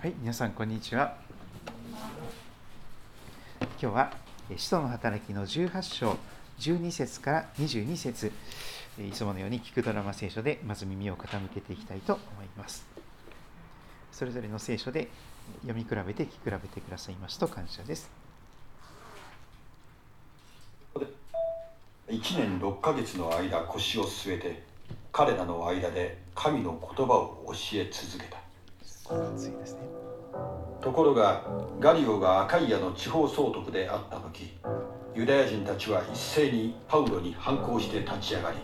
はい、皆さんこんにちは。今日は使徒の働きの18章12節から22節いつものように聞くドラマ聖書でまず耳を傾けていきたいと思います。それぞれの聖書で読み比べて聞き比べてくださいますと感謝です。1年6ヶ月の間腰を据えて彼らの間で神の言葉を教え続けた。ですね。ところがガリオがアカイアの地方総督であった時ユダヤ人たちは一斉にパウロに反抗して立ち上がり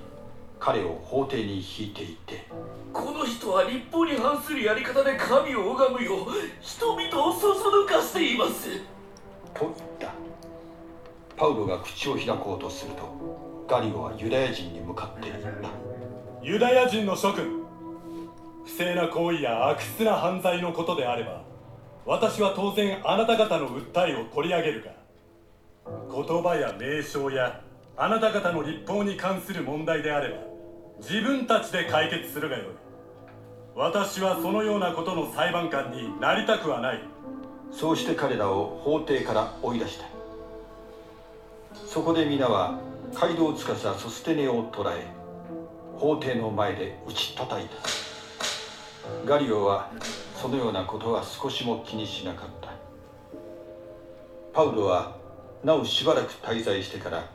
彼を法廷に引いていってこの人は立法に反するやり方で神を拝むよう人々をそそのかしています。と言った。パウロが口を開こうとするとガリオはユダヤ人に向かって言った。ユダヤ人の諸君不正な行為や悪質な犯罪のことであれば私は当然あなた方の訴えを取り上げるが言葉や名称やあなた方の立法に関する問題であれば自分たちで解決するがよい。私はそのようなことの裁判官になりたくはない。そうして彼らを法廷から追い出した。そこで皆は街道司ソステネを捕らえ法廷の前で打ち叩いた。ガリオはそのようなことは少しも気にしなかった。パウロはなおしばらく滞在してから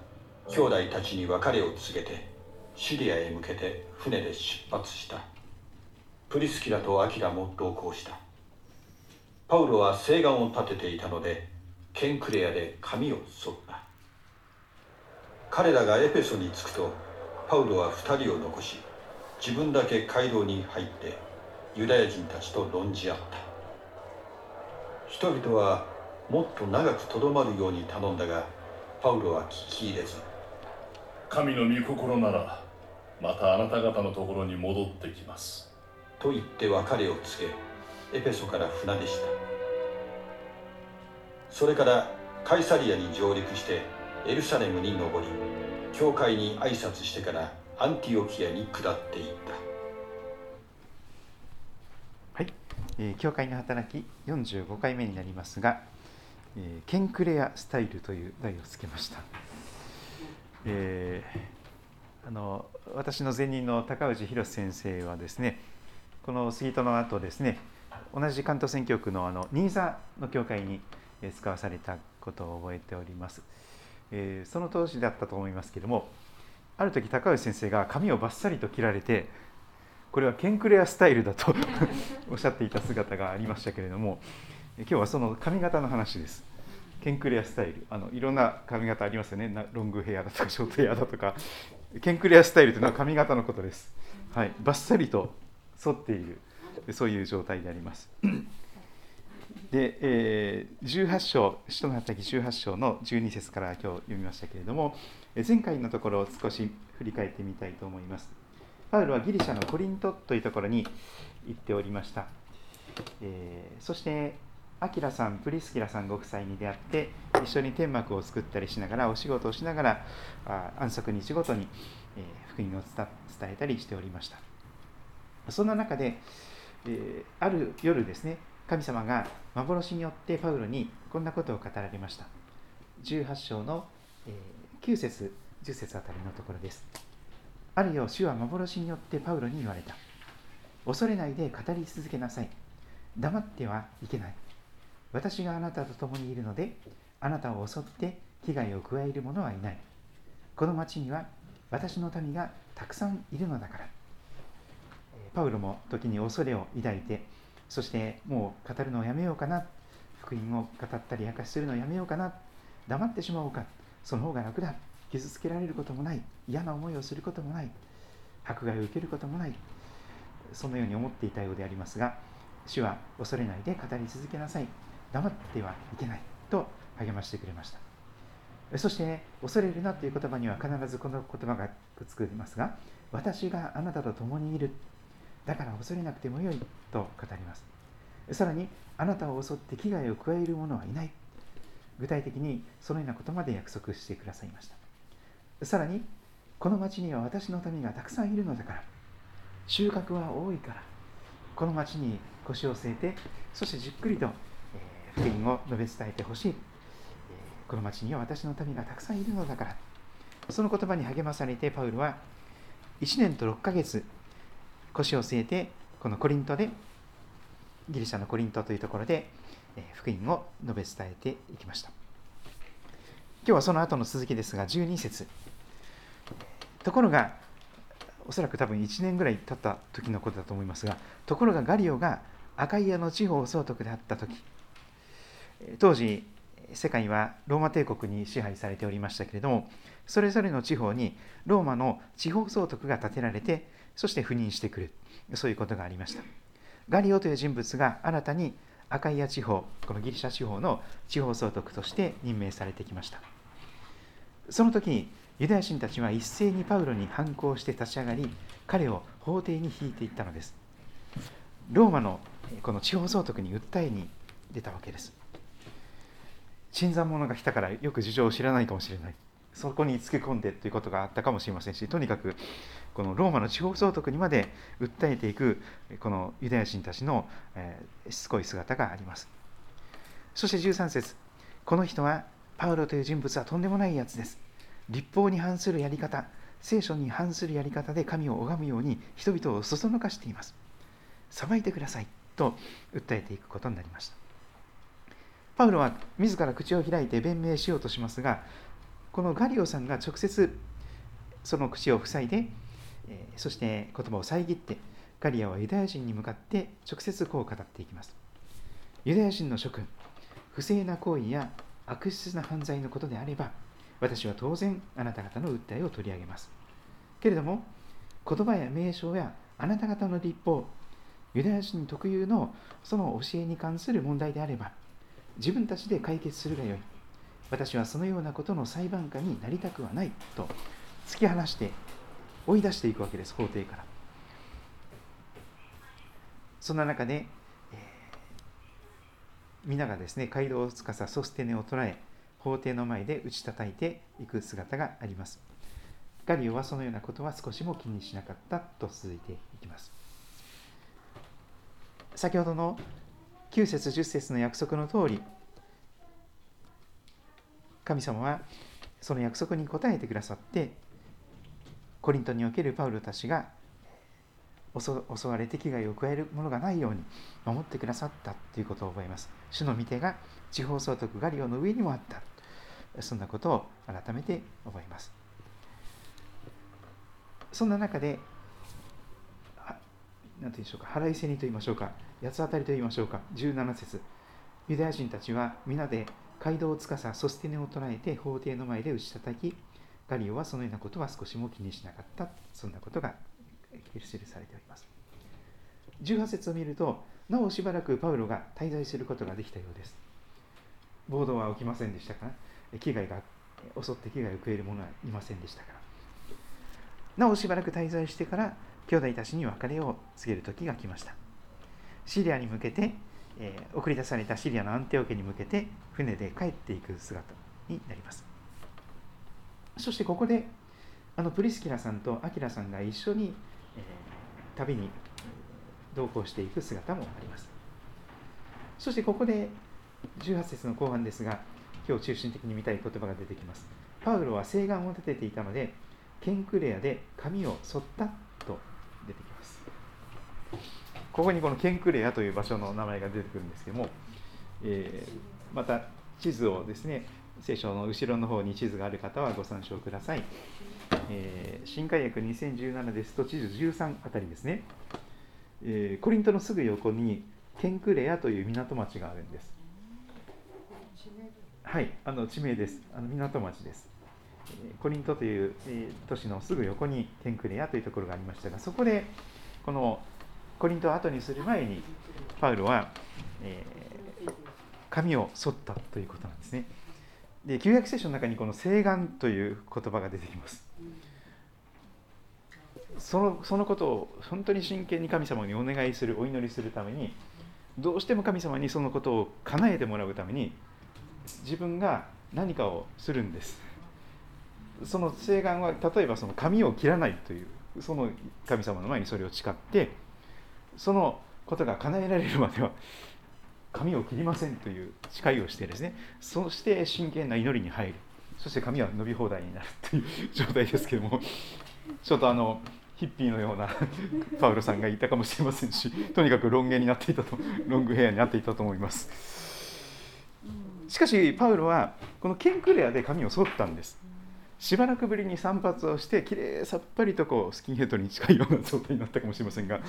兄弟たちに別れを告げてシリアへ向けて船で出発した。プリスキラとアキラも同行した。パウロは誓願を立てていたのでケンクレアで髪を剃った。彼らがエペソに着くとパウロは2人を残し自分だけ街道に入ってユダヤ人たちと論じ合った。人々はもっと長くとどまるように頼んだがパウロは聞き入れず。神の御心ならまたあなた方のところに戻ってきます。と言って別れを告げエペソから船でした。それからカイサリアに上陸してエルサレムに登り教会に挨拶してからアンティオキアに下っていったえー、教会の働き45回目になりますが、えー、ケンクレアスタイルという題をつけました。えー、あの私の前任の高氏博先生はですねこの杉戸の後ですね同じ関東選挙区のあの新座の教会に使わされたことを覚えております、えー、その当時だったと思いますけれどもある時高氏先生が髪をバッサリと切られてこれはケンクレアスタイルだと おっしゃっていた姿がありましたけれども今日はその髪型の話です。ケンクレアスタイル。あのいろんな髪型ありますよね。ロングヘアだとかショートヘアだとか。ケンクレアスタイルというのは髪型のことです、はい、バッサリと反っている。そういう状態であります。で、えー、18章使徒の働き18章の12節から今日読みましたけれども前回のところを少し振り返ってみたいと思います。パウロはギリシャのコリントというところに行っておりました。えー、そして、アキラさん、プリスキラさんご夫妻に出会って、一緒に天幕を作ったりしながら、お仕事をしながら、あ安息日ごとに、えー、福音を伝えたりしておりました。そんな中で、えー、ある夜ですね、神様が幻によってパウロにこんなことを語られました。18章の、え9節、10節あたりのところです。あるよ主は幻によってパウロに言われた。恐れないで語り続けなさい。黙ってはいけない。私があなたと共にいるのであなたを襲って危害を加える者はいない。この町には私の民がたくさんいるのだから。パウロも時に恐れを抱いてそしてもう語るのをやめようかな。福音を語ったり明かしするのをやめようかな。黙ってしまおうか。その方が楽だ。傷つけられることもない嫌な思いをすることもない迫害を受けることもないそのように思っていたようでありますが主は恐れないで語り続けなさい。黙ってはいけないと励ましてくれました。そして恐れるなという言葉には必ずこの言葉がくっつきますが私があなたと共にいる。だから恐れなくてもよいと語ります。さらにあなたを襲って危害を加える者はいない。具体的にそのようなことまで約束してくださいました。さらにこの町には私の民がたくさんいるのだから。収穫は多いから。この町に腰を据えてそしてじっくりと、えー、福音を述べ伝えてほしい、えー、この町には私の民がたくさんいるのだから。その言葉に励まされてパウルは1年と6ヶ月腰を据えてこのコリントでギリシャのコリントというところでえ福音を述べ伝えていきました。今日はその後の続きですが12節。ところがおそらく多分1年ぐらい経った時のことだと思いますがところがガリオがアカイアの地方総督であった時当時世界はローマ帝国に支配されておりましたけれどもそれぞれの地方にローマの地方総督が建てられてそして赴任してくるそういうことがありました。ガリオという人物が新たにアカイア地方このギリシャ地方の地方総督として任命されてきました。その時ユダヤ人たちは一斉にパウロに反抗して立ち上がり彼を法廷に引いていったのです。ローマのこの地方総督に訴えに出たわけです。新参者が来たからよく事情を知らないかもしれない。そこにつけ込んでということがあったかもしれませんしとにかくこのローマの地方総督にまで訴えていくこのユダヤ人たちの、え、しつこい姿があります。そして13節この人はパウロという人物はとんでもないやつです。立法に反するやり方聖書に反するやり方で神を拝むように人々をそそのかしています。裁いてくださいと訴えていくことになりました。パウロは自ら口を開いて弁明しようとしますがこのガリオさんが直接その口を塞いでそして言葉を遮ってガリアはユダヤ人に向かって直接こう語っていきます。ユダヤ人の諸君不正な行為や悪質な犯罪のことであれば私は当然あなた方の訴えを取り上げます。けれども言葉や名称やあなた方の立法ユダヤ人特有のその教えに関する問題であれば自分たちで解決するがよい。私はそのようなことの裁判官になりたくはないと突き放して追い出していくわけです法廷から。そんな中で、えー、皆がですね街道を司ソステネを捉え法廷の前で打ち叩いていく姿がありますガリオはそのようなことは少しも気にしなかったと続いていきます先ほどの9節10節の約束の通り神様はその約束に応えてくださってコリントにおけるパウロたちが襲われて危害を加えるものがないように守ってくださったということを覚えます。主の御手が地方総督ガリオの上にもあった。そんなことを改めて覚えます。そんな中で、何て言うんでしょうか、腹いせにと言いましょうか、八つ当たりと言いましょうか、17節ユダヤ人たちは皆で街道を司ソステネを捉えて法廷の前で打ち叩き、ガリオはそのようなことは少しも気にしなかった、そんなことが記されております。18節を見ると、なおしばらくパウロが滞在することができたようです。暴動は起きませんでしたか？ら、危害が襲って危害を食える者はいませんでしたから。なおしばらく滞在してから、兄弟たちに別れを告げる時が来ました。シリアに向けて、えー、送り出されたシリアのアンテオ家に向けて船で帰っていく姿になります。そしてここであのプリスキラさんとアキラさんが一緒に、えー、旅に同行していく姿もありますそしてここで18節の後半ですが今日中心的に見たい言葉が出てきますパウロは誓願を立てていたのでケンクレアで髪を剃ったと出てきますここにこのケンクレアという場所の名前が出てくるんですけども、えー、また地図をですね聖書の後ろの方に地図がある方はご参照ください。えー、新海訳2017ですと地図13あたりですね、えー、コリントのすぐ横にケンクレアという港町があるんです。はい、あの地名です。あの港町です。えコリントという、都市のすぐ横にケンクレアというところがありましたが、そこでこのコリントを後にする前にパウロは、えー、髪を剃ったということなんですね。で旧約聖書の中にこの誓願という言葉が出てきますそのそのことを本当に真剣に神様にお願いするお祈りするためにどうしても神様にそのことを叶えてもらうために自分が何かをするんです。その誓願は例えばその髪を切らないというその神様の前にそれを誓ってそのことが叶えられるまでは髪を切りませんという誓いをしてですねそして真剣な祈りに入る。そして髪は伸び放題になるという状態ですけどもちょっとあのヒッピーのようなパウロさんがいたかもしれませんしとにかくロン毛になっていたとロングヘアになっていたと思います。しかしパウロはこのケンクレアで髪を剃ったんです。しばらくぶりに散髪をしてきれいさっぱりとこうスキンヘッドに近いような状態になったかもしれませんが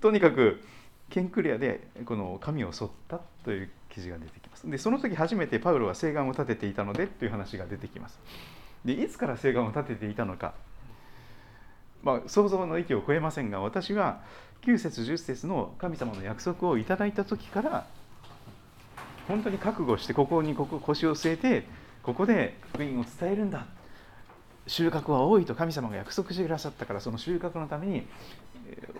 とにかくケンクレアでこの髪を剃ったという記事が出てきます。でその時初めてパウロは誓願を立てていたのでという話が出てきます。でいつから誓願を立てていたのか。まあ、想像の域を超えませんが私は9節10節の神様の約束をいただいた時から本当に覚悟してここにここ腰を据えてここで福音を伝えるんだ。収穫は多いと神様が約束してくださったからその収穫のために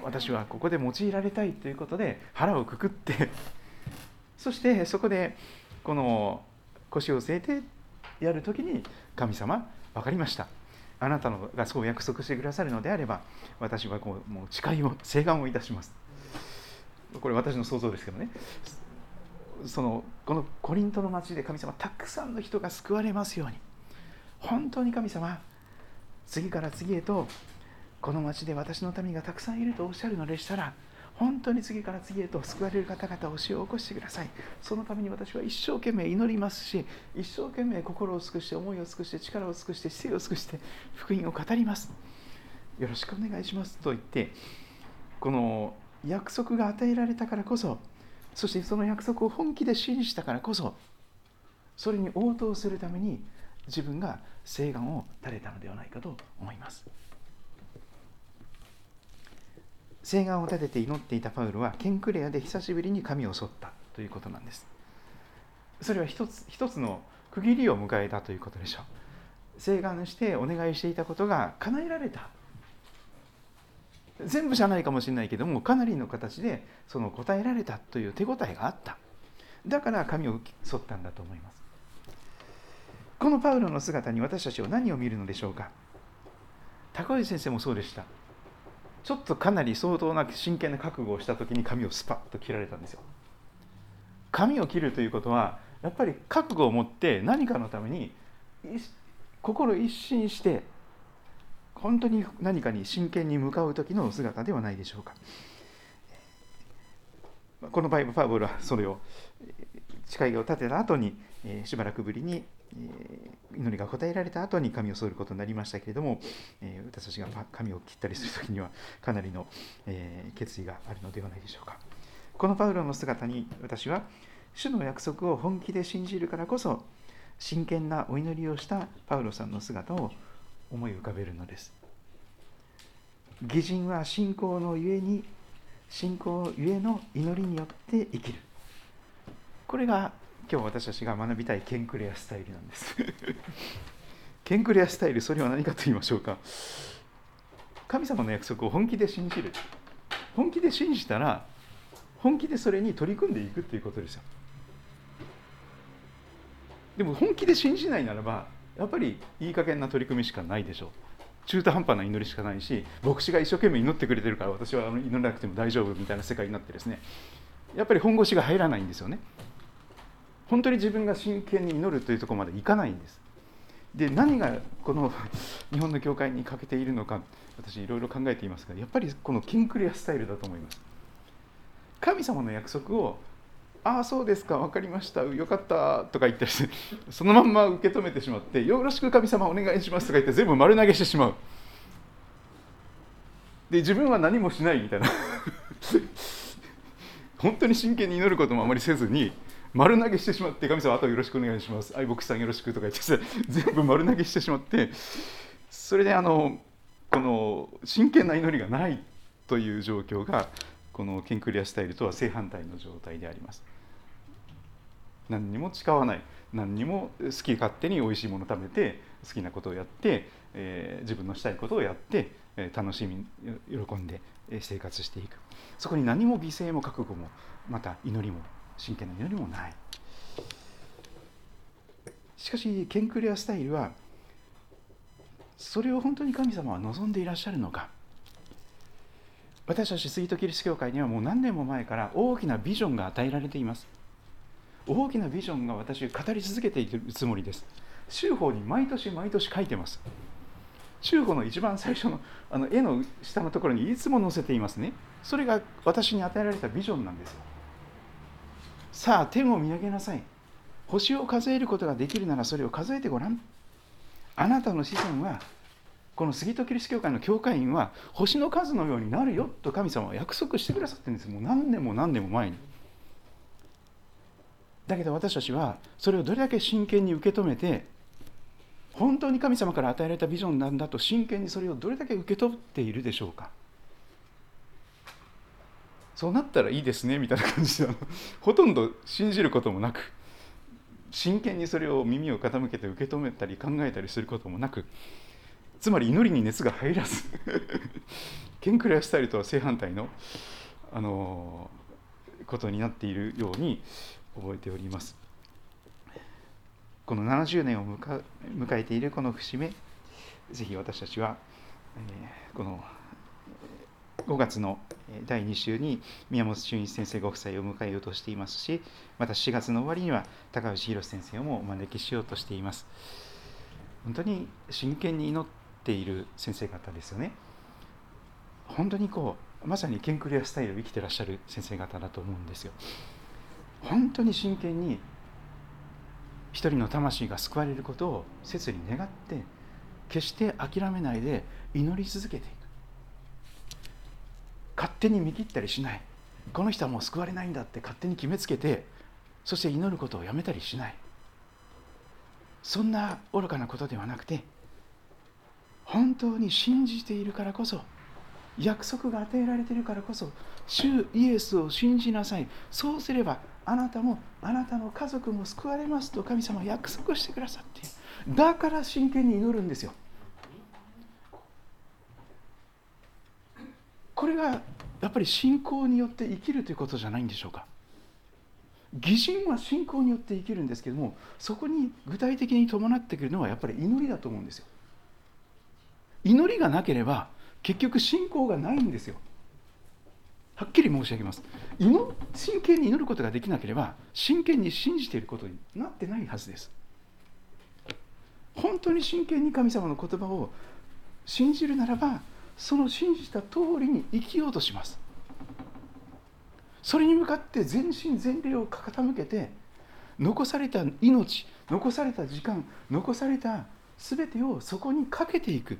私はここで用いられたいということで腹をくくってそしてそこでこの腰を据えてやる時に神様分かりました。あなたのがそう約束してくださるのであれば私はこうもう誓いを請願をいたします。これ私の想像ですけどね。そのこのコリントの町で神様たくさんの人が救われますように。本当に神様次から次へとこの町で私の民がたくさんいるとおっしゃるのでしたら本当に次から次へと救われる方々を死を起こしてください。そのために私は一生懸命祈りますし一生懸命心を尽くして思いを尽くして力を尽くして姿勢を尽くして福音を語ります。よろしくお願いしますと言ってこの約束が与えられたからこそそしてその約束を本気で信じたからこそそれに応答するために自分が誓願を垂れたのではないかと思います。誓願を立てて祈っていたパウロはケンクレアで久しぶりに髪を剃ったということなんです。それは一つ一つの区切りを迎えたということでしょう。誓願してお願いしていたことが叶えられた全部じゃないかもしれないけどもかなりの形でその答えられたという手応えがあった。だから髪を剃ったんだと思います。このパウロの姿に私たちは何を見るのでしょうか。高橋先生もそうでした。ちょっとかなり相当な真剣な覚悟をした時に髪をスパッと切られたんですよ。髪を切るということはやっぱり覚悟を持って何かのために心一新して本当に何かに真剣に向かう時の姿ではないでしょうか。この場合パウロはそれを誓いを立てた後にしばらくぶりに祈りが答えられた後に髪を剃ることになりましたけれども私たちが髪を切ったりする時にはかなりの決意があるのではないでしょうか。このパウロの姿に私は主の約束を本気で信じるからこそ真剣なお祈りをしたパウロさんの姿を思い浮かべるのです。義人は信仰のゆえに信仰ゆえの祈りによって生きる。これが今日私たちが学びたいケンクレアスタイルなんです。ケンクレアスタイルそれは何かと言いましょうか。神様の約束を本気で信じる。本気で信じたら本気でそれに取り組んでいくということですよ。でも本気で信じないならばやっぱりいい加減な取り組みしかないでしょう。中途半端な祈りしかないし牧師が一生懸命祈ってくれてるから私は祈らなくても大丈夫みたいな世界になってですね。やっぱり本腰が入らないんですよね。本当に自分が真剣に祈るというとこまでいかないんです。で何がこの 日本の教会に欠けているのか私いろいろ考えていますがやっぱりこのキンクリアスタイルだと思います。神様の約束をああそうですか分かりました。よかったとか言ったりして そのまんま受け止めてしまってよろしく神様お願いしますとか言って全部丸投げしてしまう。で自分は何もしないみたいな。本当に真剣に祈ることもあまりせずに丸投げしてしまって神様あとよろしくお願いします。愛牧師さんよろしくとか言って 全部丸投げしてしまってそれであのこの真剣な祈りがないという状況がこのケンクリアスタイルとは正反対の状態であります。何にも誓わない。何にも好き勝手に美味しいもの食べて好きなことをやって、えー、自分のしたいことをやって、えー、楽しみ喜んで生活していく。そこに何も犠牲も覚悟もまた祈りも真剣な祈りもない。しかしケンクリアスタイルはそれを本当に神様は望んでいらっしゃるのか。私たちスイートキリスト教会にはもう何年も前から大きなビジョンが与えられています。大きなビジョンが私語り続けているつもりです。州法に毎年毎年書いてます。州法の一番最初のあの絵の下のところにいつも載せていますね。それが私に与えられたビジョンなんですさあ天を見上げなさい。星を数えることができるならそれを数えてごらん。あなたの子孫はこの杉戸キリスト教会の教会員は星の数のようになるよと神様は約束してくださってるんです。もう何年も何年も前に。だけど私たちはそれをどれだけ真剣に受け止めて本当に神様から与えられたビジョンなんだと真剣にそれをどれだけ受け取っているでしょうか。そうなったらいいですねみたいな感じで ほとんど信じることもなく真剣にそれを耳を傾けて受け止めたり考えたりすることもなくつまり祈りに熱が入らずケンクレアスタイルとは正反対の、あのことになっているように覚えております。この70年を迎えているこの節目、ぜひ私たちは、えこの5月の第2週に宮本俊一先生ご夫妻を迎えようとしていますし、また4月の終わりには高橋宏先生をもお招きしようとしています。本当に真剣に祈っている先生方ですよね。本当にこう、まさにケンクリアスタイルを生きてらっしゃる先生方だと思うんですよ。本当に真剣に一人の魂が救われることを切に願って決して諦めないで祈り続けていく。勝手に見切ったりしない。この人はもう救われないんだって勝手に決めつけてそして祈ることをやめたりしない。そんな愚かなことではなくて本当に信じているからこそ約束が与えられているからこそ主イエスを信じなさい。そうすればあなたもあなたの家族も救われますと神様は約束してくださっている。だから真剣に祈るんですよ。これがやっぱり信仰によって生きるということじゃないんでしょうか。義人は信仰によって生きるんですけどもそこに具体的に伴ってくるのはやっぱり祈りだと思うんですよ。祈りがなければ結局信仰がないんですよ。はっきり申し上げます。祈真剣に祈ることができなければ真剣に信じていることになってないはずです。本当に真剣に神様の言葉を信じるならばその信じた通りに生きようとします。それに向かって全身全霊を傾けて残された命残された時間残された全てをそこにかけていく。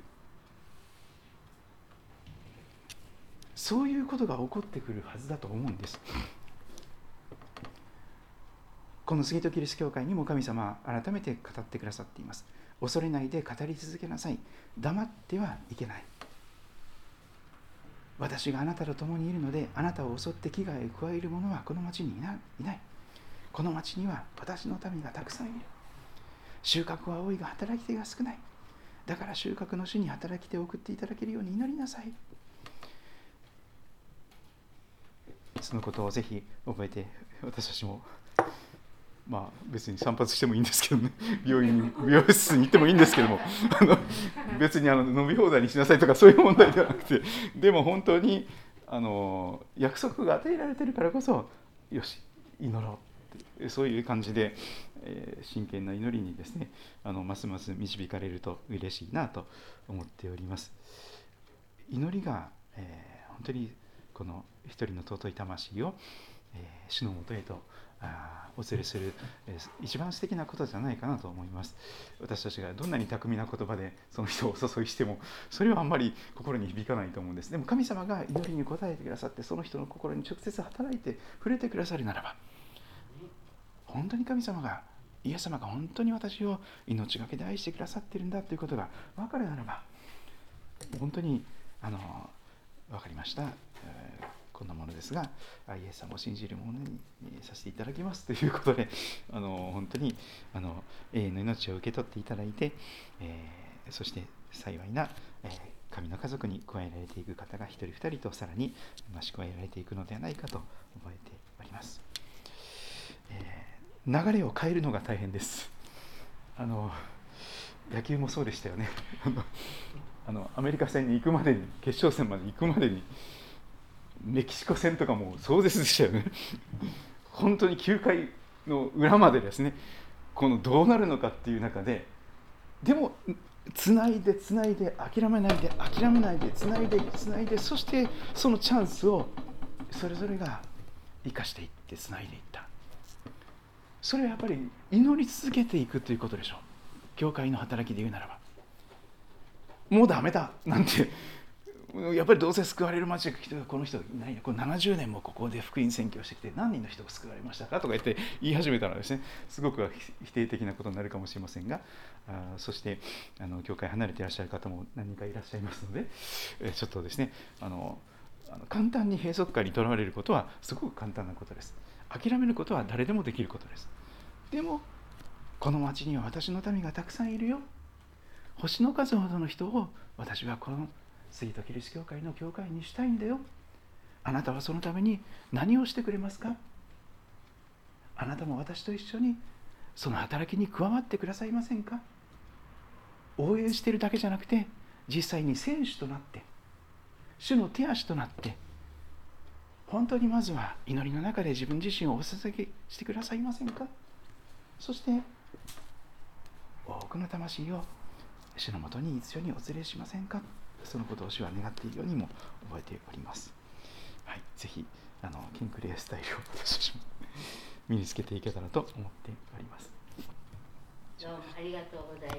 そういうことが起こってくるはずだと思うんです。この杉戸キリスト教会にも神様は改めて語ってくださっています。恐れないで語り続けなさい。黙ってはいけない。私があなたと共にいるのであなたを襲って危害を加える者はこの町にいない。この町には私の民がたくさんいる。収穫は多いが働き手が少ない。だから収穫の主に働き手を送っていただけるように祈りなさい。そのことをぜひ覚えて私たちもまあ別に散髪してもいいんですけどね。病院に美容室に行ってもいいんですけども。あの別にあの飲み放題にしなさいとかそういう問題ではなくて。でも本当にあの約束が与えられてるからこそよし祈ろうってそういう感じで、えー、真剣な祈りにですねあのますます導かれると嬉しいなと思っております。祈りが、えー、本当にこの一人の尊い魂を、えー、主のもとへとあお連れする、えー、一番素敵なことじゃないかなと思います。私たちがどんなに巧みな言葉でその人をお誘いしてもそれはあんまり心に響かないと思うんです。でも神様が祈りに応えてくださってその人の心に直接働いて触れてくださるならば本当に神様がイエス様が本当に私を命がけで愛してくださってるんだということが分かるならば本当にあの分かりました、えー、こんなものですがイエス様を信じる者にさせていただきますということで あの本当にあの永遠の命を受け取っていただいて、えー、そして幸いな、えー、神の家族に加えられていく方が一人二人とさらに増し加えられていくのではないかと覚えております、えー、流れを変えるのが大変です。あの野球もそうでしたよね。あのアメリカ戦に行くまでに決勝戦まで行くまでにメキシコ戦とかも壮絶でしたよね。本当に9回の裏までですねこのどうなるのかっていう中ででもつないでつないで諦めないで諦めないでつないでつないでそしてそのチャンスをそれぞれが生かしていってつないでいった。それはやっぱり祈り続けていくということでしょう。教会の働きで言うならば。もうダメだなんて。やっぱりどうせ救われる町が来てこの人いないこれ70年もここで福音宣教してきて何人の人が救われましたかとか言って言い始めたらですね。すごく否定的なことになるかもしれませんが。あそしてあの教会離れていらっしゃる方も何人かいらっしゃいますのでえちょっとですね。あのあの簡単に閉塞感にとらわれることはすごく簡単なことです。諦めることは誰でもできることです。でもこの町には私の民がたくさんいるよ。星の数ほどの人を私はこの杉戸キリスト教会の教会にしたいんだよ。あなたはそのために何をしてくれますか？あなたも私と一緒にその働きに加わってくださいませんか？応援しているだけじゃなくて実際に選手となって主の手足となって本当にまずは祈りの中で自分自身をお捧げしてくださいませんか？そして多くの魂を主のもとに一緒にお連れしませんか？そのことを主は願っているようにも覚えております。はい、ぜひあのキンクレアスタイルを私も 身につけていけたらと思っております。どうもありがとうございます。